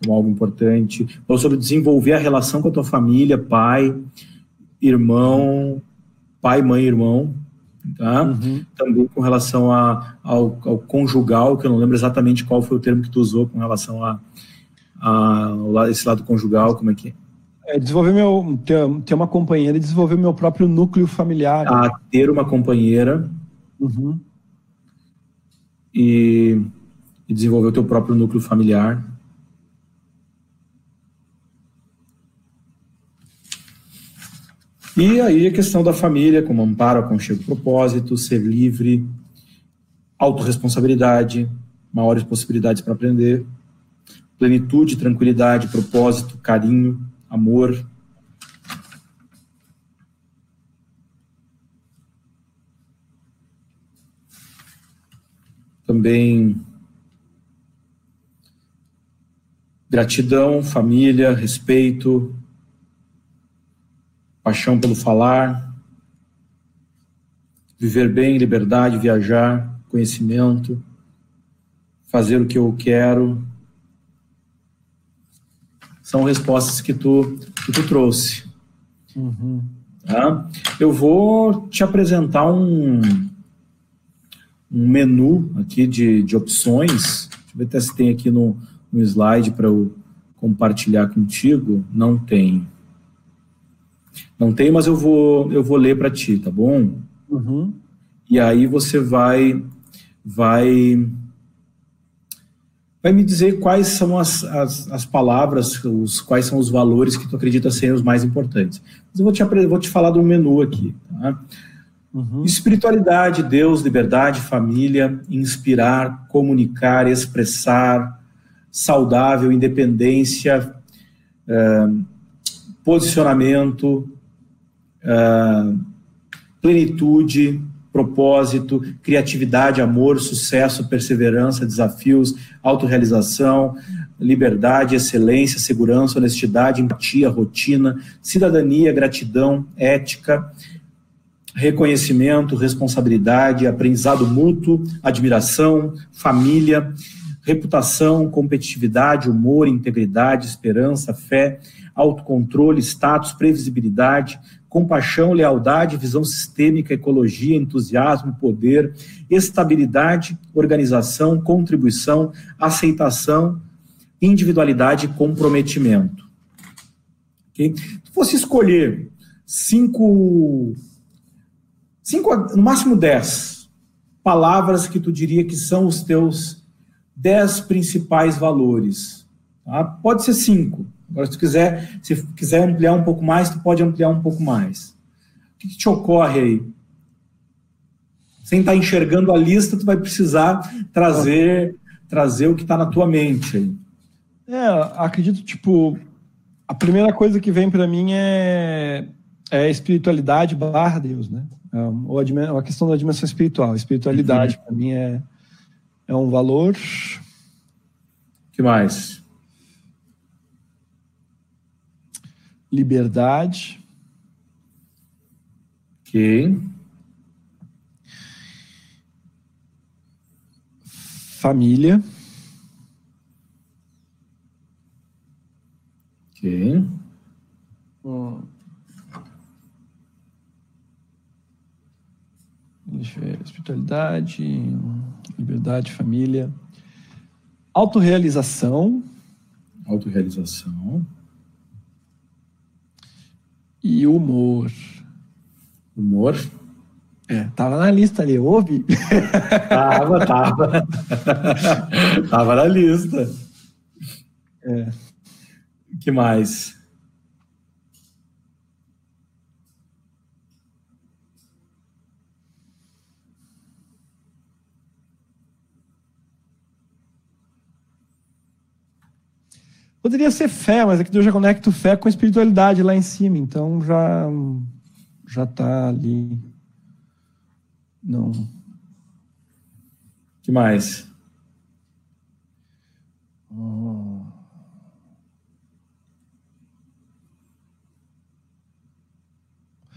como algo importante. Falou sobre desenvolver a relação com a tua família, pai, irmão, pai, mãe, irmão. Tá? Uhum. Também com relação a, ao, ao, conjugal, que eu não lembro exatamente qual foi o termo que tu usou com relação a, a, a esse lado conjugal, como é que é? É, desenvolver meu. Ter, ter uma companheira e desenvolver meu próprio núcleo familiar. A ter uma companheira. Uhum. E, e desenvolver o teu próprio núcleo familiar. E aí a questão da família, como amparo, aconchego, propósito, ser livre, autorresponsabilidade, maiores possibilidades para aprender, plenitude, tranquilidade, propósito, carinho, amor. Também gratidão, família, respeito, paixão pelo falar, viver bem, liberdade, viajar, conhecimento, fazer o que eu quero, são respostas que tu, que tu trouxe. Uhum. Tá? Eu vou te apresentar um, um menu aqui de, de opções. Deixa eu ver até se tem aqui no, no slide para eu compartilhar contigo. Não tem. Não tem, mas eu vou, eu vou ler para ti, tá bom? Uhum. E aí você vai, vai vai me dizer quais são as, as, as, palavras, os, quais são os valores que tu acredita serem os mais importantes. Mas eu vou te, vou te falar do menu aqui. Tá? Uhum. Espiritualidade, Deus, liberdade, família, inspirar, comunicar, expressar, saudável, independência, uh, posicionamento, uh, plenitude, propósito, criatividade, amor, sucesso, perseverança, desafios, autorrealização, liberdade, excelência, segurança, honestidade, empatia, rotina, cidadania, gratidão, ética, reconhecimento, responsabilidade, aprendizado mútuo, admiração, família, reputação, competitividade, humor, integridade, esperança, fé, autocontrole, status, previsibilidade, compaixão, lealdade, visão sistêmica, ecologia, entusiasmo, poder, estabilidade, organização, contribuição, aceitação, individualidade e comprometimento. Okay? Se fosse escolher cinco, cinco, no máximo dez palavras que tu diria que são os teus dez principais valores, tá? pode ser cinco, Agora, se tu quiser, se quiser ampliar um pouco mais, tu pode ampliar um pouco mais. O que, que te ocorre aí? Sem estar tá enxergando a lista, tu vai precisar trazer, trazer o que está na tua mente aí. É, acredito, tipo, a primeira coisa que vem para mim é, é espiritualidade barra Deus, né? É, ou a, a questão da dimensão espiritual. Espiritualidade, uhum. para mim, é, é um valor. que mais? liberdade. Ok. Família. Ok. Hum. Deixa eu ver. Espiritualidade, liberdade, família. Autorrealização. Autorrealização e humor. Humor? É, tava na lista ali, ouve? Tava, tava. tava na lista. É. O que mais? Poderia ser fé, mas aqui é eu já conecto fé com espiritualidade lá em cima, então já já tá ali. Não. que mais? Oh.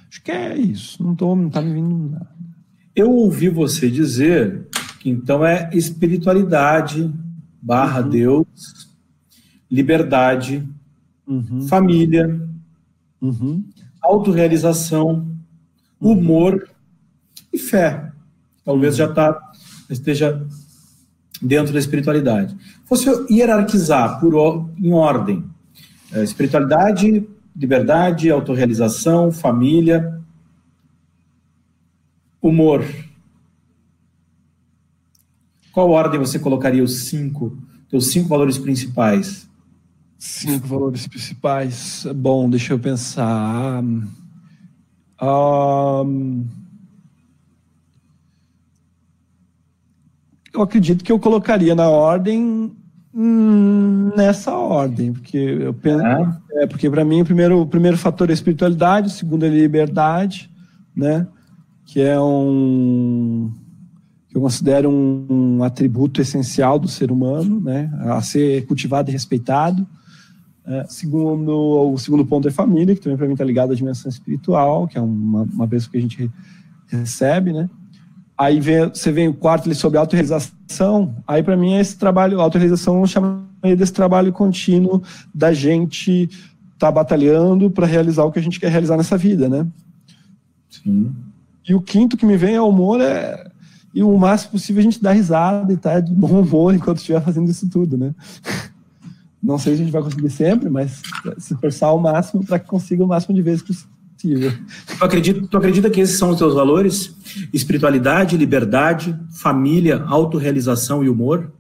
Acho que é isso. Não, tô, não tá me vindo nada. Eu ouvi você dizer que então é espiritualidade barra uhum. Deus, liberdade, uhum. família, uhum. autorrealização, humor e fé. Talvez já tá, esteja dentro da espiritualidade. Fosse hierarquizar por, em ordem, é, espiritualidade, liberdade, autorrealização, família, humor. Qual ordem você colocaria os cinco, os cinco valores principais? Cinco valores principais. Bom, deixa eu pensar. Um, eu acredito que eu colocaria na ordem hum, nessa ordem, porque eu penso, é. é porque para mim o primeiro, o primeiro fator é espiritualidade, o segundo é liberdade, né? Que é um que eu considero um, um, atributo essencial do ser humano, né? A ser cultivado e respeitado. É, segundo, o segundo ponto é família, que também para mim está ligado à dimensão espiritual, que é uma, uma bênção que a gente recebe, né? Aí vem, você vem o quarto ali sobre autorrealização, aí para mim é esse trabalho, autorrealização eu chamaria desse trabalho contínuo da gente estar tá batalhando para realizar o que a gente quer realizar nessa vida, né? Sim. E o quinto que me vem é o humor, é, e o máximo possível a gente dar risada e estar tá de bom humor enquanto estiver fazendo isso tudo, né? Não sei se a gente vai conseguir sempre, mas se forçar ao máximo para que consiga o máximo de vezes possível. Tu acredita, tu acredita que esses são os teus valores? Espiritualidade, liberdade, família, autorrealização e humor?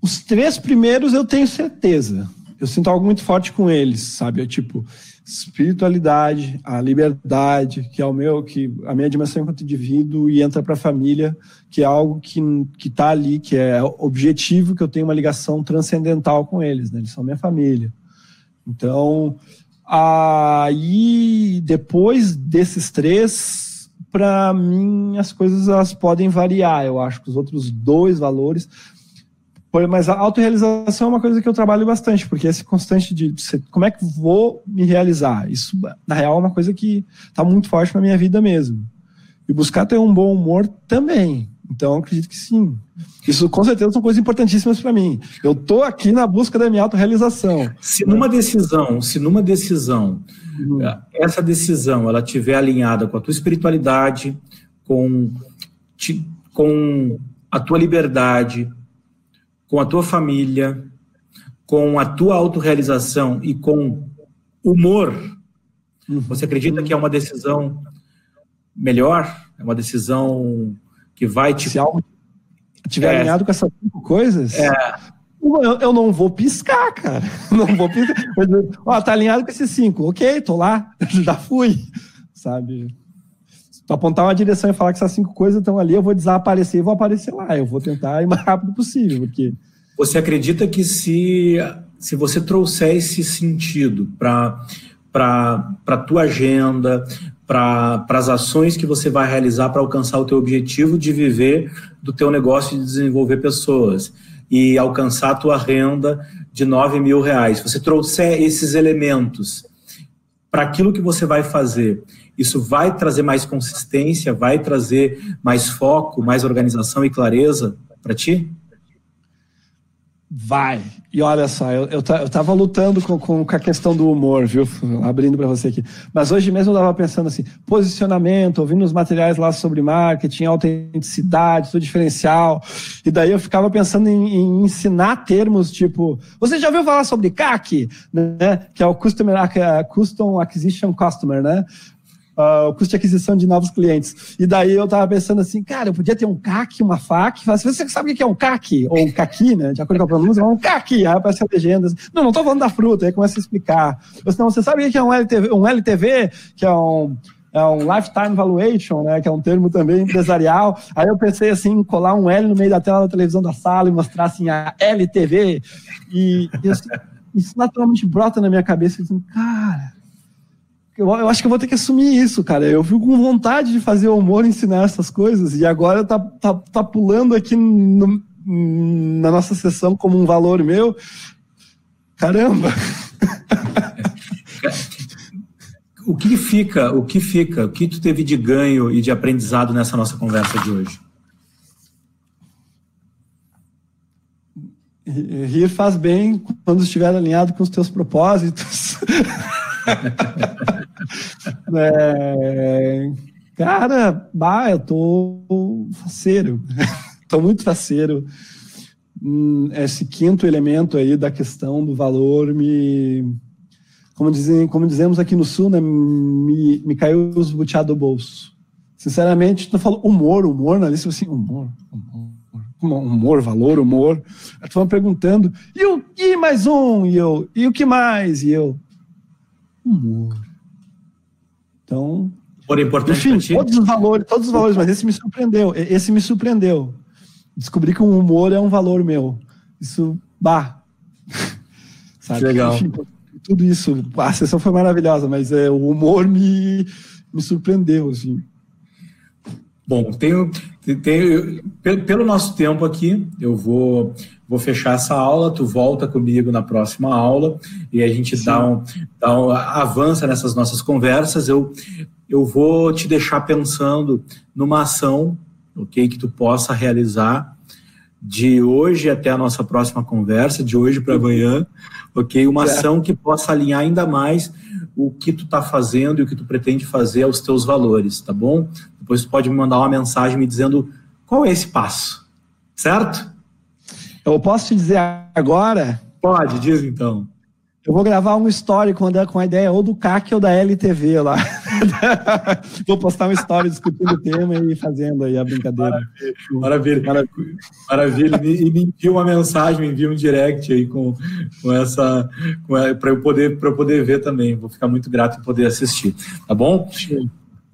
Os três primeiros eu tenho certeza. Eu sinto algo muito forte com eles, sabe? É tipo, espiritualidade, a liberdade, que é o meu, que a minha dimensão enquanto indivíduo e entra para a família, que é algo que que está ali, que é objetivo, que eu tenho uma ligação transcendental com eles, né? Eles são minha família. Então, aí depois desses três, para mim as coisas elas podem variar. Eu acho que os outros dois valores mas a autorrealização é uma coisa que eu trabalho bastante, porque esse constante de como é que vou me realizar, isso na real é uma coisa que está muito forte na minha vida mesmo. E buscar ter um bom humor também. Então, acredito que sim. Isso com certeza são coisas importantíssimas para mim. Eu tô aqui na busca da minha autorrealização. Se numa decisão, se numa decisão, uhum. essa decisão ela tiver alinhada com a tua espiritualidade, com, com a tua liberdade, com a tua família, com a tua autorrealização e com humor, uhum. você acredita que é uma decisão melhor? É uma decisão que vai te. Se algo estiver é, alinhado com essas cinco coisas. É, eu, eu, não vou piscar, cara. Não vou piscar. Ó, tá alinhado com esses cinco. Ok, tô lá. Já fui. Sabe? Tu apontar uma direção e falar que essas cinco coisas estão ali, eu vou desaparecer e vou aparecer lá. Eu vou tentar ir mais rápido possível, porque... Você acredita que se, se você trouxer esse sentido para a tua agenda, para as ações que você vai realizar para alcançar o teu objetivo de viver do teu negócio de desenvolver pessoas e alcançar a tua renda de 9 mil reais. Se você trouxer esses elementos para aquilo que você vai fazer, isso vai trazer mais consistência, vai trazer mais foco, mais organização e clareza para ti? Vai. E olha só, eu, eu, eu tava lutando com, com, com, a questão do humor, viu? Abrindo para você aqui. Mas hoje mesmo eu tava pensando assim, posicionamento, ouvindo os materiais lá sobre marketing, autenticidade, seu diferencial. E daí eu ficava pensando em, em, ensinar termos tipo, você já ouviu falar sobre CAC, né? Que é o Customer, Custom Acquisition Customer, né? Uh, o custo de aquisição de novos clientes. E daí eu tava pensando assim, cara, eu podia ter um CAC, uma FAC. Você sabe o que é um CAC? Ou um né? De acordo com a pronúncia, um CAC. Aí aparece a legenda. Não, não tô falando da fruta. Aí começa a explicar. Ou senão, você sabe o que é um LTV? Um LTV, que é um é um lifetime valuation, né, que é um termo também empresarial. Aí eu pensei assim, colar um L no meio da tela da televisão da sala e mostrar assim a LTV. E, assim, isso naturalmente brota na minha cabeça, assim, cara, eu, eu, acho que eu vou ter que assumir isso, cara. Eu fico com vontade de fazer o humor, ensinar essas coisas, e agora tá, tá, tá pulando aqui no, na nossa sessão como um valor meu. Caramba! O que fica, o que fica, o que tu teve de ganho e de aprendizado nessa nossa conversa de hoje? Rir faz bem quando estiver alinhado com os teus propósitos. é, cara, bah, eu tô faceiro. tô muito faceiro. Hum, esse quinto elemento aí da questão do valor me como, dizem, como dizemos aqui no Sul, né, me, me caiu os buteados do bolso. Sinceramente, tu falou humor, humor, na lista, assim, humor, humor, humor, valor, humor. Tu perguntando, e o que mais um? E eu, e o que mais? E eu, humor. Então, Por importante enfim, todos os valores, todos os valores, mas esse me surpreendeu, esse me surpreendeu. Descobri que o humor é um valor meu. Isso, bah. Sabe? Legal. Enfim, tudo isso. A sessão foi maravilhosa, mas é, o humor me, me surpreendeu, assim. Bom, tenho, tenho, pelo nosso tempo aqui, eu vou, vou fechar essa aula, tu volta comigo na próxima aula e a gente dá um, dá um, avança nessas nossas conversas. Eu, eu vou te deixar pensando numa ação, ok, que tu possa realizar de hoje até a nossa próxima conversa, de hoje para amanhã, ok? Uma ação que possa alinhar ainda mais o que tu está fazendo e o que tu pretende fazer aos teus valores, tá bom? Depois tu pode me mandar uma mensagem me dizendo qual é esse passo, certo? Eu posso te dizer agora? Pode, diz então. Eu vou gravar um story com a, ideia ou do CAC ou da LTV lá. vou postar uma história discutindo o tema e fazendo aí a brincadeira. Maravilha, maravilha. maravilha. E me envia uma mensagem, me envia um direct aí com, com essa, para eu poder eu poder ver também. Vou ficar muito grato em poder assistir, tá bom?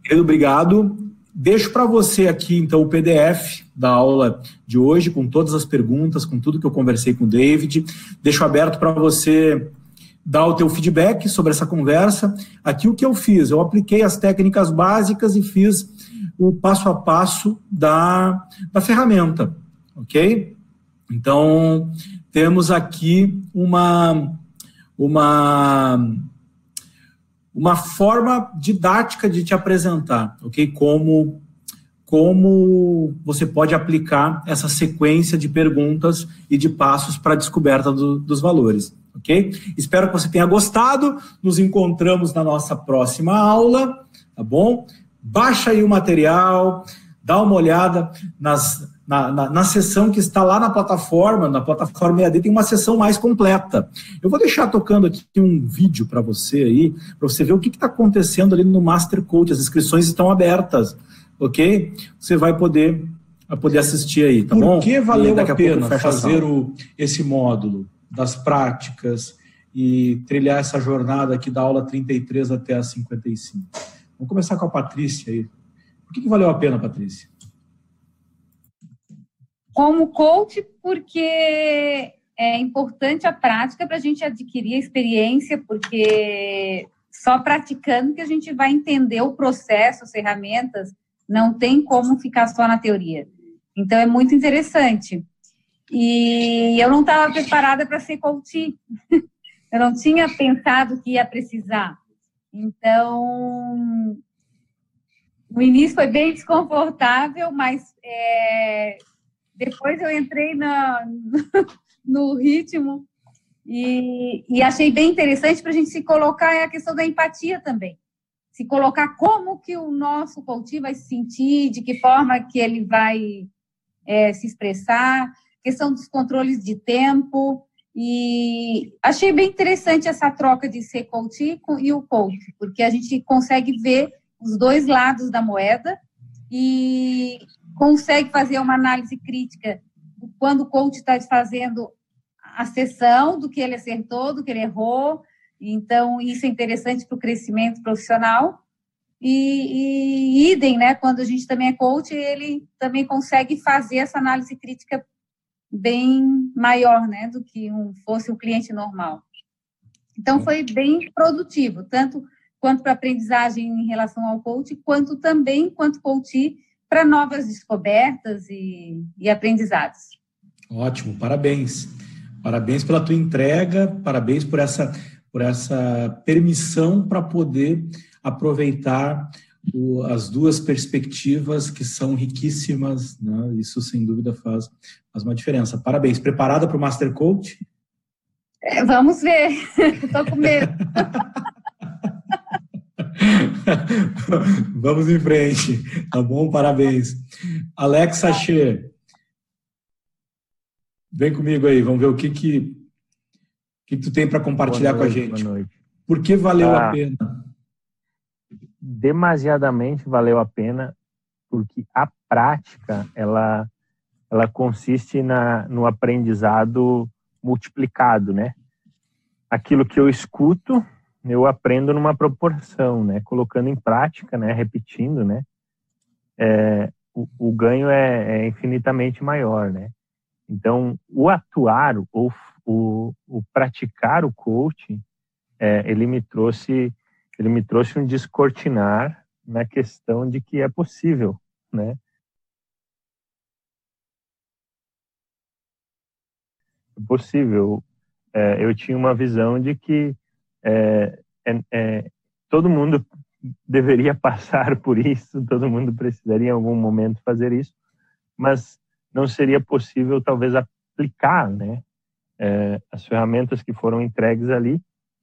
Querido, obrigado. Deixo para você aqui então o PDF da aula de hoje com todas as perguntas, com tudo que eu conversei com o David. Deixo aberto para você dar o teu feedback sobre essa conversa. Aqui o que eu fiz? Eu apliquei as técnicas básicas e fiz o passo a passo da, da ferramenta, ok? Então, temos aqui uma, uma, uma forma didática de te apresentar, ok? Como, como você pode aplicar essa sequência de perguntas e de passos para a descoberta do, dos valores ok? Espero que você tenha gostado. Nos encontramos na nossa próxima aula, tá bom? Baixa aí o material, dá uma olhada nas, na, na, na sessão que está lá na plataforma, na plataforma EAD, tem uma sessão mais completa. Eu vou deixar tocando aqui um vídeo para você aí, para você ver o que está acontecendo ali no Master Code. As inscrições estão abertas, ok? Você vai poder, vai poder assistir aí, tá Por bom? Por que valeu a, a pena fazer o, esse módulo? das práticas e trilhar essa jornada aqui da aula 33 até a 55. Vamos começar com a Patrícia aí. Por que, que valeu a pena, Patrícia? Como coach, porque é importante a prática para a gente adquirir a experiência, porque só praticando que a gente vai entender o processo, as ferramentas, não tem como ficar só na teoria. Então, é muito interessante. E eu não estava preparada para ser coach. eu não tinha pensado que ia precisar. Então, no início foi bem desconfortável, mas é, depois eu entrei na, no ritmo e, e, achei bem interessante para a gente se colocar é a questão da empatia também. Se colocar como que o nosso coach vai se sentir, de que forma que ele vai é, se expressar questão dos controles de tempo. E achei bem interessante essa troca de ser coach e o coach, porque a gente consegue ver os dois lados da moeda e consegue fazer uma análise crítica quando o coach está fazendo a sessão do que ele acertou, do que ele errou. Então, isso é interessante para o crescimento profissional. e, e idem, né? Quando a gente também é coach, ele também consegue fazer essa análise crítica bem maior, né, do que um, fosse um cliente normal. Então foi bem produtivo, tanto quanto para aprendizagem em relação ao coach, quanto também quanto coach para novas descobertas e, e aprendizados. Ótimo, parabéns. Parabéns pela tua entrega, parabéns por essa, por essa permissão para poder aproveitar o, as duas perspectivas que são riquíssimas, né? isso sem dúvida faz, faz uma diferença. Parabéns. Preparada para o Master Coach? É, vamos ver, estou com medo. vamos em frente, tá bom? Parabéns. Alex Sachê, vem comigo aí, vamos ver o que que, que tu tem para compartilhar noite, com a gente. Boa noite. Por que valeu ah, a pena? demasiadamente valeu a pena, porque a prática ela ela consiste na, no aprendizado multiplicado, né? Aquilo que eu escuto, eu aprendo numa proporção, né? Colocando em prática, né? Repetindo, né? É, o, o, ganho é, é, infinitamente maior, né? Então, o atuar, ou o, o praticar o coaching, é, ele me trouxe ele me trouxe um descortinar na questão de que é possível, né? É possível. É, eu tinha uma visão de que é, é, é todo mundo deveria passar por isso, todo mundo precisaria em algum momento fazer isso, mas não seria possível talvez aplicar, né? É, as ferramentas que foram entregues ali